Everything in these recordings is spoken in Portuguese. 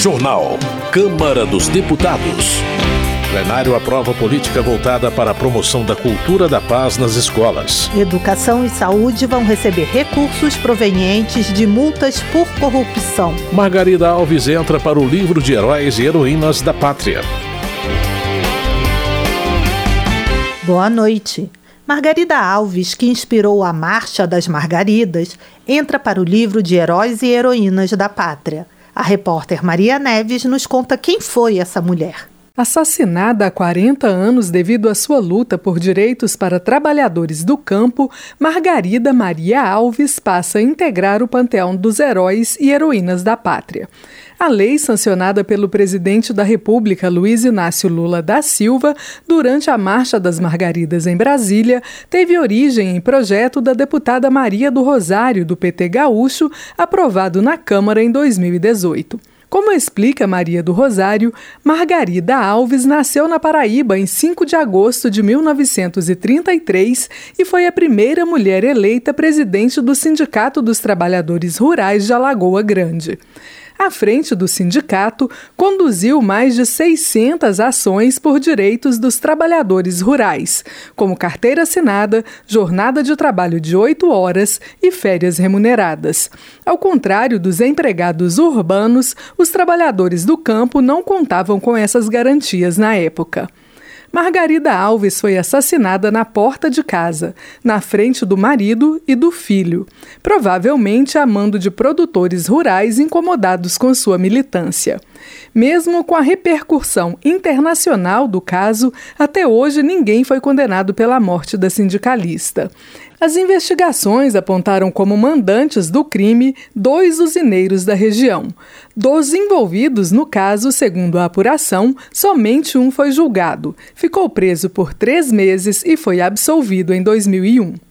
Jornal. Câmara dos Deputados. Plenário aprova política voltada para a promoção da cultura da paz nas escolas. Educação e saúde vão receber recursos provenientes de multas por corrupção. Margarida Alves entra para o livro de heróis e heroínas da pátria. Boa noite. Margarida Alves, que inspirou a Marcha das Margaridas, entra para o livro de Heróis e Heroínas da Pátria. A repórter Maria Neves nos conta quem foi essa mulher. Assassinada há 40 anos devido à sua luta por direitos para trabalhadores do campo, Margarida Maria Alves passa a integrar o panteão dos heróis e heroínas da pátria. A lei sancionada pelo presidente da República, Luiz Inácio Lula da Silva, durante a Marcha das Margaridas em Brasília, teve origem em projeto da deputada Maria do Rosário, do PT Gaúcho, aprovado na Câmara em 2018. Como explica Maria do Rosário, Margarida Alves nasceu na Paraíba em 5 de agosto de 1933 e foi a primeira mulher eleita presidente do Sindicato dos Trabalhadores Rurais de Alagoa Grande à frente do sindicato, conduziu mais de 600 ações por direitos dos trabalhadores rurais, como carteira assinada, jornada de trabalho de oito horas e férias remuneradas. Ao contrário dos empregados urbanos, os trabalhadores do campo não contavam com essas garantias na época. Margarida Alves foi assassinada na porta de casa, na frente do marido e do filho, provavelmente a mando de produtores rurais incomodados com sua militância. Mesmo com a repercussão internacional do caso, até hoje ninguém foi condenado pela morte da sindicalista. As investigações apontaram como mandantes do crime dois usineiros da região. Dos envolvidos no caso, segundo a apuração, somente um foi julgado. Ficou preso por três meses e foi absolvido em 2001.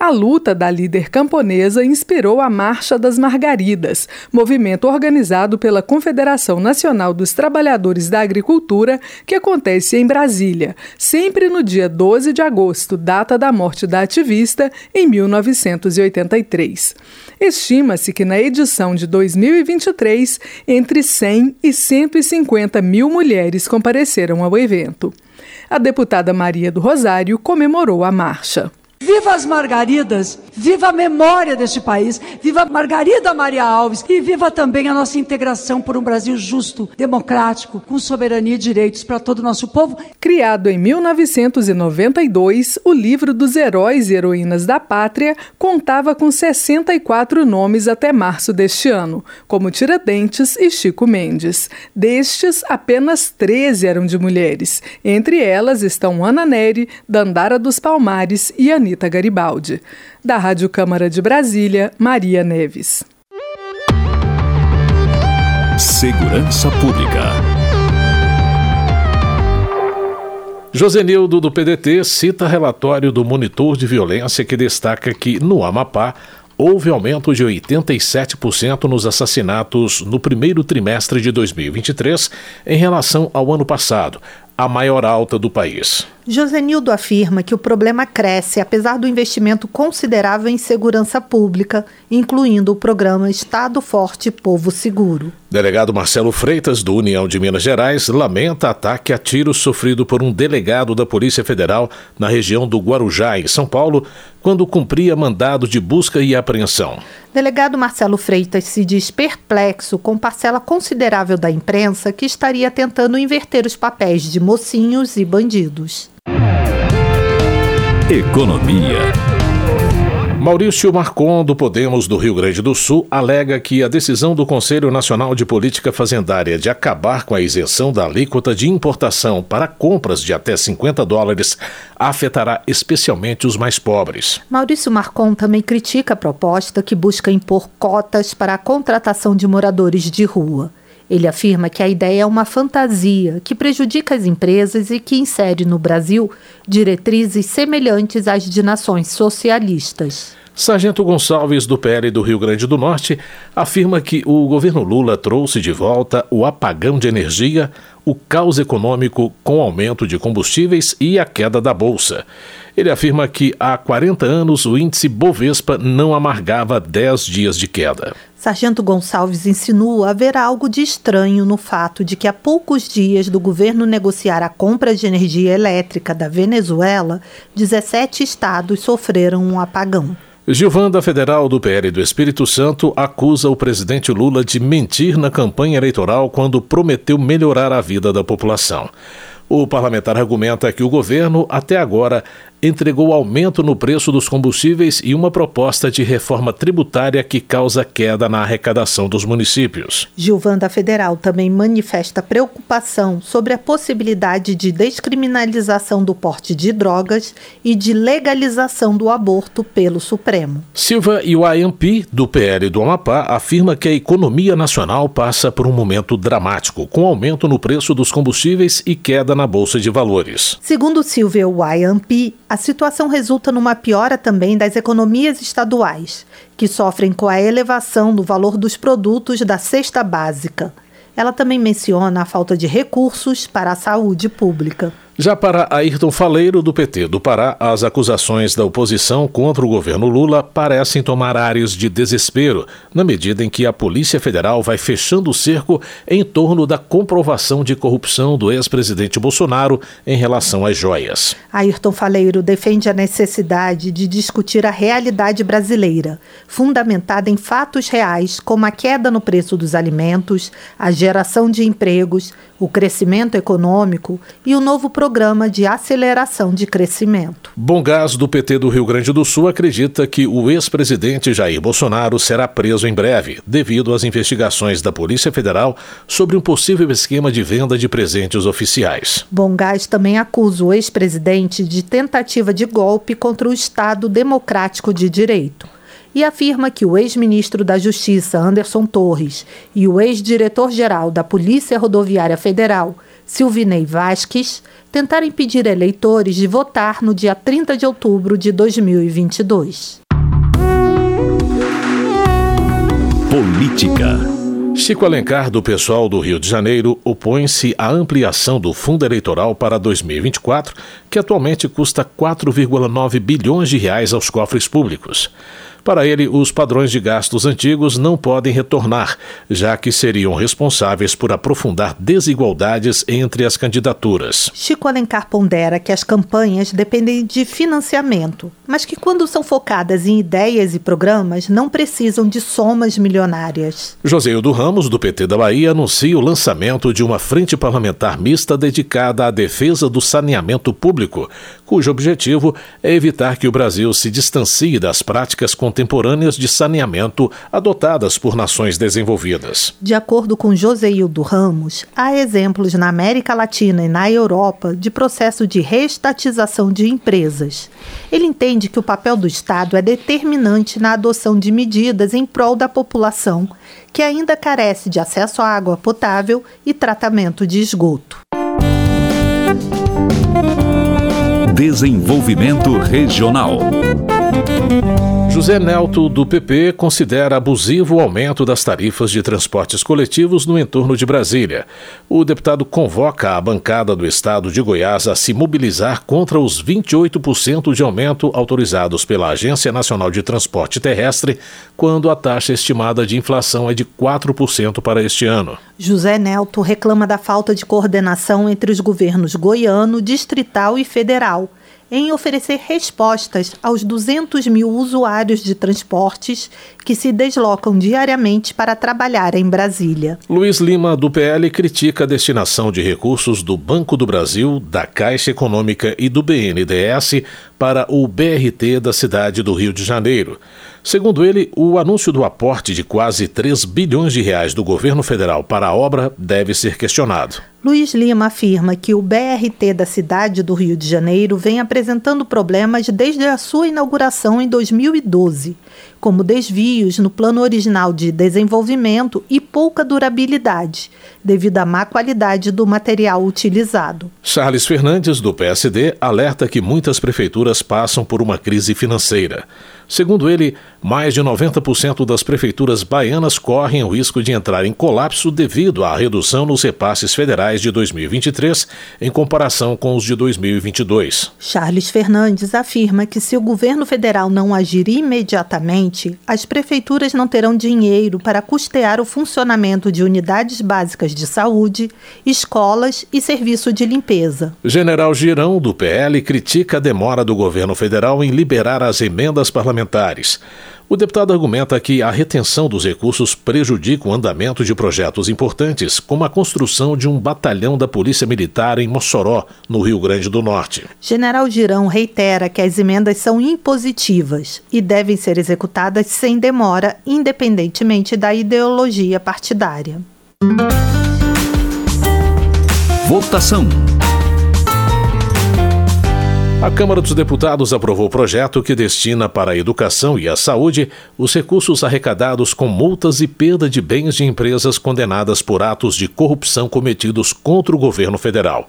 A luta da líder camponesa inspirou a Marcha das Margaridas, movimento organizado pela Confederação Nacional dos Trabalhadores da Agricultura, que acontece em Brasília, sempre no dia 12 de agosto, data da morte da ativista, em 1983. Estima-se que na edição de 2023, entre 100 e 150 mil mulheres compareceram ao evento. A deputada Maria do Rosário comemorou a marcha. Viva as Margaridas, viva a memória deste país, viva Margarida Maria Alves e viva também a nossa integração por um Brasil justo, democrático, com soberania e direitos para todo o nosso povo. Criado em 1992, o livro dos heróis e heroínas da pátria contava com 64 nomes até março deste ano, como Tiradentes e Chico Mendes. Destes, apenas 13 eram de mulheres. Entre elas estão Ana Neri, Dandara dos Palmares e Anitta Anitta Garibaldi. Da Rádio Câmara de Brasília, Maria Neves. Segurança Pública. Josenildo do PDT cita relatório do monitor de violência que destaca que, no Amapá, houve aumento de 87% nos assassinatos no primeiro trimestre de 2023 em relação ao ano passado, a maior alta do país. Josenildo afirma que o problema cresce apesar do investimento considerável em segurança pública, incluindo o programa Estado Forte Povo Seguro. Delegado Marcelo Freitas, do União de Minas Gerais, lamenta ataque a tiros sofrido por um delegado da Polícia Federal na região do Guarujá, em São Paulo, quando cumpria mandado de busca e apreensão. Delegado Marcelo Freitas se diz perplexo com parcela considerável da imprensa que estaria tentando inverter os papéis de mocinhos e bandidos. Economia. Maurício Marcon, do Podemos do Rio Grande do Sul, alega que a decisão do Conselho Nacional de Política Fazendária de acabar com a isenção da alíquota de importação para compras de até 50 dólares afetará especialmente os mais pobres. Maurício Marcon também critica a proposta que busca impor cotas para a contratação de moradores de rua. Ele afirma que a ideia é uma fantasia que prejudica as empresas e que insere no Brasil diretrizes semelhantes às de nações socialistas. Sargento Gonçalves, do PL do Rio Grande do Norte, afirma que o governo Lula trouxe de volta o apagão de energia, o caos econômico com aumento de combustíveis e a queda da bolsa. Ele afirma que há 40 anos o índice Bovespa não amargava 10 dias de queda. Sargento Gonçalves insinua haver algo de estranho no fato de que há poucos dias do governo negociar a compra de energia elétrica da Venezuela, 17 estados sofreram um apagão. Gilvanda Federal do PL do Espírito Santo acusa o presidente Lula de mentir na campanha eleitoral quando prometeu melhorar a vida da população. O parlamentar argumenta que o governo, até agora, entregou aumento no preço dos combustíveis e uma proposta de reforma tributária que causa queda na arrecadação dos municípios. Gilvanda Federal também manifesta preocupação sobre a possibilidade de descriminalização do porte de drogas e de legalização do aborto pelo Supremo. Silva e o AMP, do PL do Amapá, afirma que a economia nacional passa por um momento dramático, com aumento no preço dos combustíveis e queda na Bolsa de Valores. Segundo Silva o AMP, a situação resulta numa piora também das economias estaduais, que sofrem com a elevação do valor dos produtos da cesta básica. Ela também menciona a falta de recursos para a saúde pública. Já para Ayrton Faleiro, do PT do Pará, as acusações da oposição contra o governo Lula parecem tomar áreas de desespero, na medida em que a Polícia Federal vai fechando o cerco em torno da comprovação de corrupção do ex-presidente Bolsonaro em relação às joias. Ayrton Faleiro defende a necessidade de discutir a realidade brasileira, fundamentada em fatos reais, como a queda no preço dos alimentos, a geração de empregos, o crescimento econômico e o novo programa programa de aceleração de crescimento. Bom Gás, do PT do Rio Grande do Sul, acredita que o ex-presidente Jair Bolsonaro será preso em breve, devido às investigações da Polícia Federal sobre um possível esquema de venda de presentes oficiais. Bom Gás também acusa o ex-presidente de tentativa de golpe contra o Estado Democrático de Direito e afirma que o ex-ministro da Justiça, Anderson Torres, e o ex-diretor-geral da Polícia Rodoviária Federal, Silvinei Vasques, tentaram impedir eleitores de votar no dia 30 de outubro de 2022. Política. Chico Alencar, do pessoal do Rio de Janeiro, opõe-se à ampliação do fundo eleitoral para 2024, que atualmente custa 4,9 bilhões de reais aos cofres públicos. Para ele, os padrões de gastos antigos não podem retornar, já que seriam responsáveis por aprofundar desigualdades entre as candidaturas. Chico Alencar pondera que as campanhas dependem de financiamento, mas que quando são focadas em ideias e programas, não precisam de somas milionárias. Joseildo Ramos, do PT da Bahia, anuncia o lançamento de uma frente parlamentar mista dedicada à defesa do saneamento público, cujo objetivo é evitar que o Brasil se distancie das práticas contemporâneas de saneamento adotadas por nações desenvolvidas. De acordo com Joseildo Ramos, há exemplos na América Latina e na Europa de processo de reestatização de empresas. Ele entende que o papel do Estado é determinante na adoção de medidas em prol da população que ainda carece de acesso à água potável e tratamento de esgoto. Desenvolvimento Regional. José Nelto, do PP, considera abusivo o aumento das tarifas de transportes coletivos no entorno de Brasília. O deputado convoca a bancada do estado de Goiás a se mobilizar contra os 28% de aumento autorizados pela Agência Nacional de Transporte Terrestre, quando a taxa estimada de inflação é de 4% para este ano. José Nelto reclama da falta de coordenação entre os governos goiano, distrital e federal em oferecer respostas aos 200 mil usuários de transportes que se deslocam diariamente para trabalhar em Brasília. Luiz Lima, do PL, critica a destinação de recursos do Banco do Brasil, da Caixa Econômica e do BNDES para o BRT da cidade do Rio de Janeiro. Segundo ele, o anúncio do aporte de quase 3 bilhões de reais do governo federal para a obra deve ser questionado. Luiz Lima afirma que o BRT da cidade do Rio de Janeiro vem apresentando problemas desde a sua inauguração em 2012, como desvios no plano original de desenvolvimento e pouca durabilidade, devido à má qualidade do material utilizado. Charles Fernandes, do PSD, alerta que muitas prefeituras passam por uma crise financeira. Segundo ele, mais de 90% das prefeituras baianas correm o risco de entrar em colapso devido à redução nos repasses federais de 2023 em comparação com os de 2022. Charles Fernandes afirma que se o governo federal não agir imediatamente, as prefeituras não terão dinheiro para custear o funcionamento de unidades básicas de saúde, escolas e serviço de limpeza. General Girão, do PL, critica a demora do governo federal em liberar as emendas parlamentares. O deputado argumenta que a retenção dos recursos prejudica o andamento de projetos importantes, como a construção de um batalhão da Polícia Militar em Mossoró, no Rio Grande do Norte. General Girão reitera que as emendas são impositivas e devem ser executadas sem demora, independentemente da ideologia partidária. Votação. A Câmara dos Deputados aprovou o projeto que destina para a educação e a saúde os recursos arrecadados com multas e perda de bens de empresas condenadas por atos de corrupção cometidos contra o governo federal.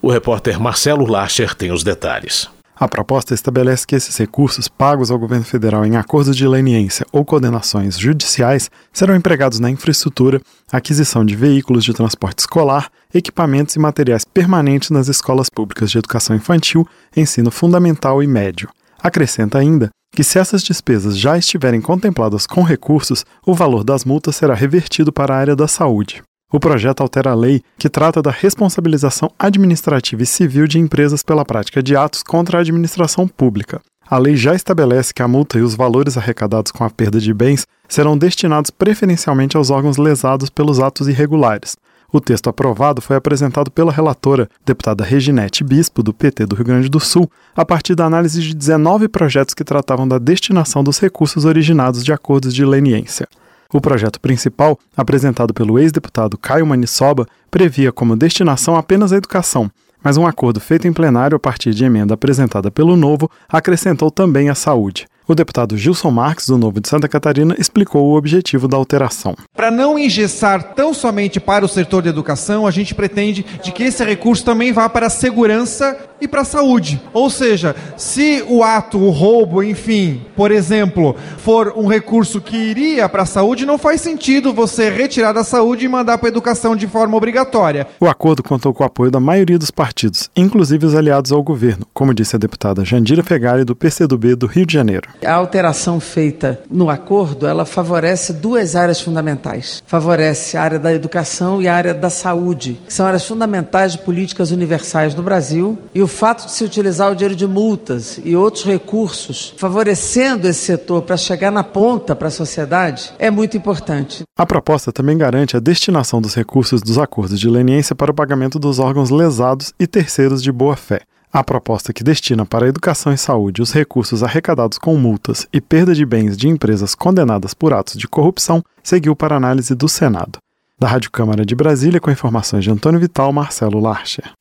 O repórter Marcelo Lacher tem os detalhes. A proposta estabelece que esses recursos pagos ao governo federal em acordos de leniência ou condenações judiciais serão empregados na infraestrutura, aquisição de veículos de transporte escolar, equipamentos e materiais permanentes nas escolas públicas de educação infantil, ensino fundamental e médio. Acrescenta ainda que, se essas despesas já estiverem contempladas com recursos, o valor das multas será revertido para a área da saúde. O projeto altera a lei que trata da responsabilização administrativa e civil de empresas pela prática de atos contra a administração pública. A lei já estabelece que a multa e os valores arrecadados com a perda de bens serão destinados preferencialmente aos órgãos lesados pelos atos irregulares. O texto aprovado foi apresentado pela relatora, deputada Reginete Bispo, do PT do Rio Grande do Sul, a partir da análise de 19 projetos que tratavam da destinação dos recursos originados de acordos de leniência. O projeto principal, apresentado pelo ex-deputado Caio Manissoba, previa como destinação apenas a educação, mas um acordo feito em plenário a partir de emenda apresentada pelo Novo acrescentou também a saúde. O deputado Gilson Marques, do Novo de Santa Catarina, explicou o objetivo da alteração. Para não engessar tão somente para o setor de educação, a gente pretende de que esse recurso também vá para a segurança e para a saúde. Ou seja, se o ato, o roubo, enfim, por exemplo, for um recurso que iria para a saúde, não faz sentido você retirar da saúde e mandar para a educação de forma obrigatória. O acordo contou com o apoio da maioria dos partidos, inclusive os aliados ao governo, como disse a deputada Jandira Fegali, do PCdoB do Rio de Janeiro. A alteração feita no acordo, ela favorece duas áreas fundamentais. Favorece a área da educação e a área da saúde, que são áreas fundamentais de políticas universais no Brasil. E o fato de se utilizar o dinheiro de multas e outros recursos, favorecendo esse setor para chegar na ponta para a sociedade, é muito importante. A proposta também garante a destinação dos recursos dos acordos de leniência para o pagamento dos órgãos lesados e terceiros de boa-fé. A proposta que destina para a educação e saúde os recursos arrecadados com multas e perda de bens de empresas condenadas por atos de corrupção seguiu para análise do Senado. Da Rádio Câmara de Brasília, com informações de Antônio Vital, Marcelo Larcher.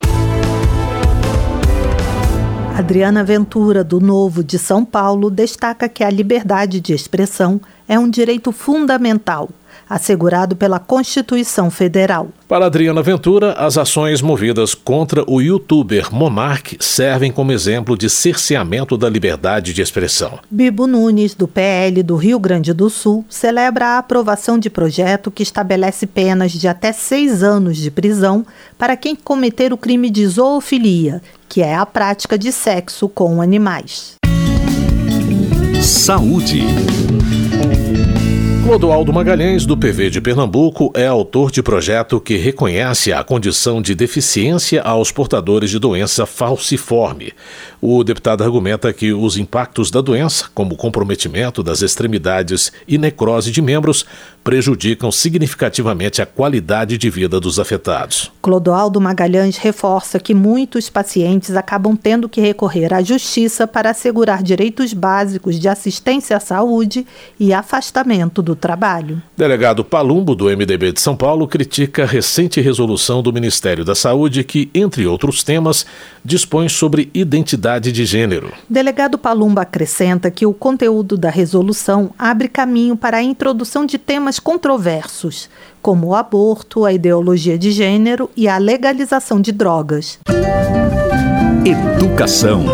Adriana Ventura, do Novo de São Paulo, destaca que a liberdade de expressão é um direito fundamental assegurado pela Constituição Federal. Para Adriana Ventura, as ações movidas contra o youtuber Monark servem como exemplo de cerceamento da liberdade de expressão. Bibo Nunes, do PL do Rio Grande do Sul, celebra a aprovação de projeto que estabelece penas de até seis anos de prisão para quem cometer o crime de zoofilia, que é a prática de sexo com animais. Saúde. Clodoaldo Magalhães, do PV de Pernambuco, é autor de projeto que reconhece a condição de deficiência aos portadores de doença falciforme. O deputado argumenta que os impactos da doença, como comprometimento das extremidades e necrose de membros, prejudicam significativamente a qualidade de vida dos afetados. Clodoaldo Magalhães reforça que muitos pacientes acabam tendo que recorrer à justiça para assegurar direitos básicos de assistência à saúde e afastamento do do trabalho. Delegado Palumbo, do MDB de São Paulo, critica a recente resolução do Ministério da Saúde que, entre outros temas, dispõe sobre identidade de gênero. Delegado Palumbo acrescenta que o conteúdo da resolução abre caminho para a introdução de temas controversos, como o aborto, a ideologia de gênero e a legalização de drogas. Educação.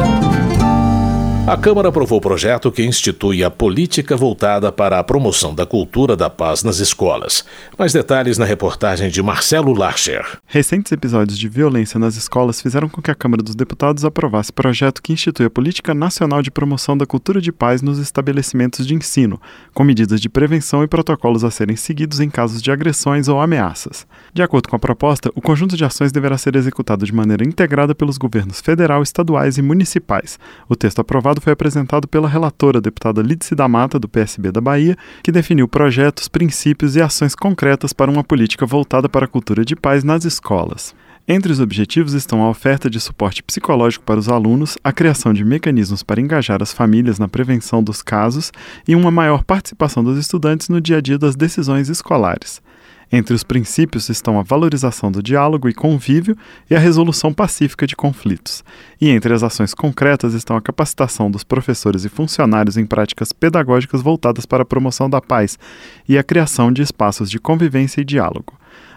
A Câmara aprovou o projeto que institui a política voltada para a promoção da cultura da paz nas escolas. Mais detalhes na reportagem de Marcelo Larcher. Recentes episódios de violência nas escolas fizeram com que a Câmara dos Deputados aprovasse projeto que institui a Política Nacional de Promoção da Cultura de Paz nos estabelecimentos de ensino, com medidas de prevenção e protocolos a serem seguidos em casos de agressões ou ameaças. De acordo com a proposta, o conjunto de ações deverá ser executado de maneira integrada pelos governos federal, estaduais e municipais. O texto aprovado foi apresentado pela relatora, deputada Lídice da Mata, do PSB da Bahia, que definiu projetos, princípios e ações concretas para uma política voltada para a cultura de paz nas escolas. Entre os objetivos estão a oferta de suporte psicológico para os alunos, a criação de mecanismos para engajar as famílias na prevenção dos casos e uma maior participação dos estudantes no dia a dia das decisões escolares. Entre os princípios estão a valorização do diálogo e convívio e a resolução pacífica de conflitos. E entre as ações concretas estão a capacitação dos professores e funcionários em práticas pedagógicas voltadas para a promoção da paz e a criação de espaços de convivência e diálogo.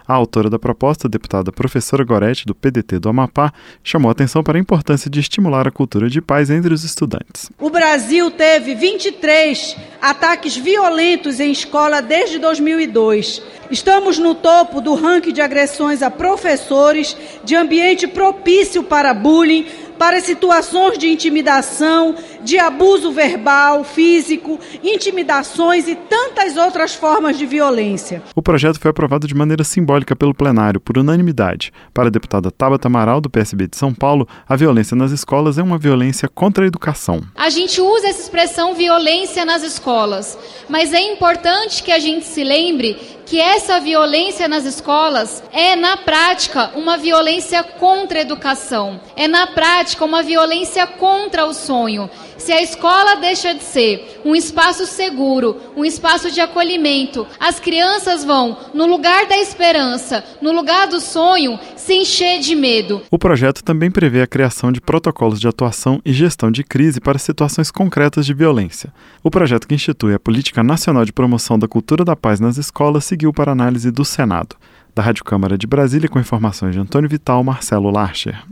A autora da proposta, deputada professora Gorete, do PDT do Amapá, chamou atenção para a importância de estimular a cultura de paz entre os estudantes. O Brasil teve 23 ataques violentos em escola desde 2002. Estamos no topo do ranking de agressões a professores, de ambiente propício para bullying, para situações de intimidação, de abuso verbal, físico, intimidações e tantas outras formas de violência. O projeto foi aprovado de maneira simbólica pelo plenário, por unanimidade. Para a deputada Tabata Amaral, do PSB de São Paulo, a violência nas escolas é uma violência contra a educação. A gente usa essa expressão violência nas escolas, mas é importante que a gente se lembre que essa violência nas escolas é, na prática, uma violência contra a educação, é, na prática, uma violência contra o sonho. Se a escola deixa de ser um espaço seguro, um espaço de acolhimento, as crianças vão, no lugar da esperança, no lugar do sonho, se encher de medo. O projeto também prevê a criação de protocolos de atuação e gestão de crise para situações concretas de violência. O projeto que institui a Política Nacional de Promoção da Cultura da Paz nas escolas seguiu para análise do Senado. Da Rádio Câmara de Brasília, com informações de Antônio Vital, Marcelo Larcher.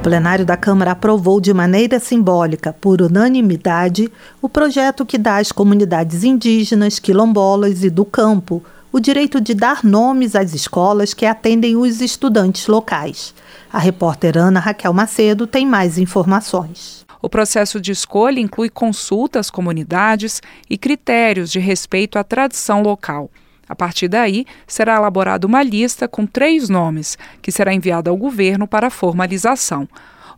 O plenário da Câmara aprovou de maneira simbólica, por unanimidade, o projeto que dá às comunidades indígenas, quilombolas e do campo o direito de dar nomes às escolas que atendem os estudantes locais. A repórter Ana Raquel Macedo tem mais informações. O processo de escolha inclui consulta às comunidades e critérios de respeito à tradição local. A partir daí, será elaborada uma lista com três nomes, que será enviada ao governo para formalização.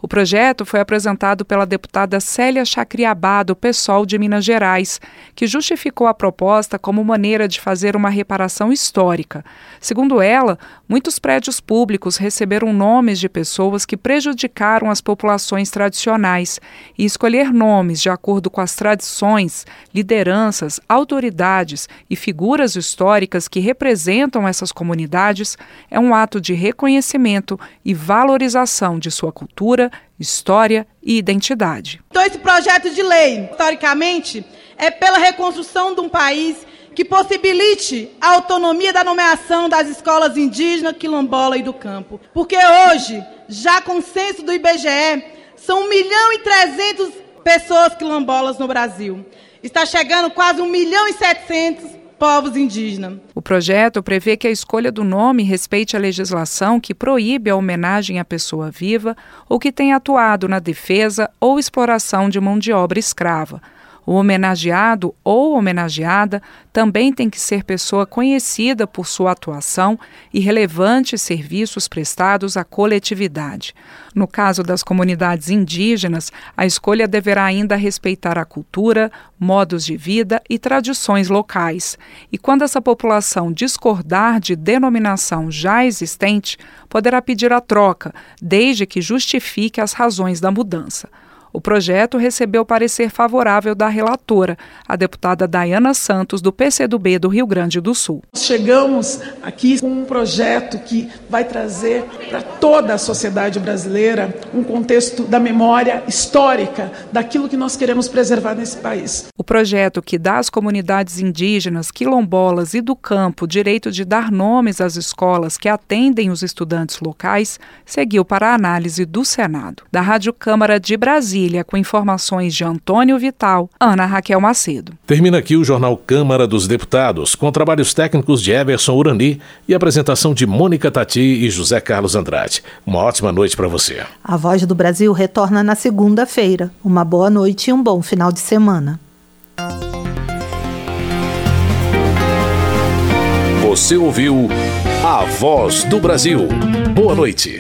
O projeto foi apresentado pela deputada Célia Chacriabá, do PSOL de Minas Gerais, que justificou a proposta como maneira de fazer uma reparação histórica. Segundo ela, muitos prédios públicos receberam nomes de pessoas que prejudicaram as populações tradicionais, e escolher nomes de acordo com as tradições, lideranças, autoridades e figuras históricas que representam essas comunidades é um ato de reconhecimento e valorização de sua cultura, história e identidade. Então, esse projeto de lei, historicamente, é pela reconstrução de um país que possibilite a autonomia da nomeação das escolas indígenas, quilombola e do campo. Porque hoje, já com o censo do IBGE, são 1 milhão e 300 pessoas quilombolas no Brasil. Está chegando quase 1 milhão e 700 povos indígenas. O projeto prevê que a escolha do nome respeite a legislação que proíbe a homenagem à pessoa viva ou que tenha atuado na defesa ou exploração de mão de obra escrava o homenageado ou homenageada também tem que ser pessoa conhecida por sua atuação e relevantes serviços prestados à coletividade. No caso das comunidades indígenas, a escolha deverá ainda respeitar a cultura, modos de vida e tradições locais. E quando essa população discordar de denominação já existente, poderá pedir a troca, desde que justifique as razões da mudança. O projeto recebeu parecer favorável da relatora, a deputada Dayana Santos, do PCdoB do Rio Grande do Sul. Chegamos aqui com um projeto que vai trazer para toda a sociedade brasileira um contexto da memória histórica daquilo que nós queremos preservar nesse país. O projeto que dá às comunidades indígenas, quilombolas e do campo o direito de dar nomes às escolas que atendem os estudantes locais seguiu para a análise do Senado. Da Rádio Câmara de Brasília, Brasília, com informações de Antônio Vital, Ana Raquel Macedo. Termina aqui o Jornal Câmara dos Deputados, com trabalhos técnicos de Everson Urani e apresentação de Mônica Tati e José Carlos Andrade. Uma ótima noite para você. A Voz do Brasil retorna na segunda-feira. Uma boa noite e um bom final de semana. Você ouviu A Voz do Brasil. Boa noite.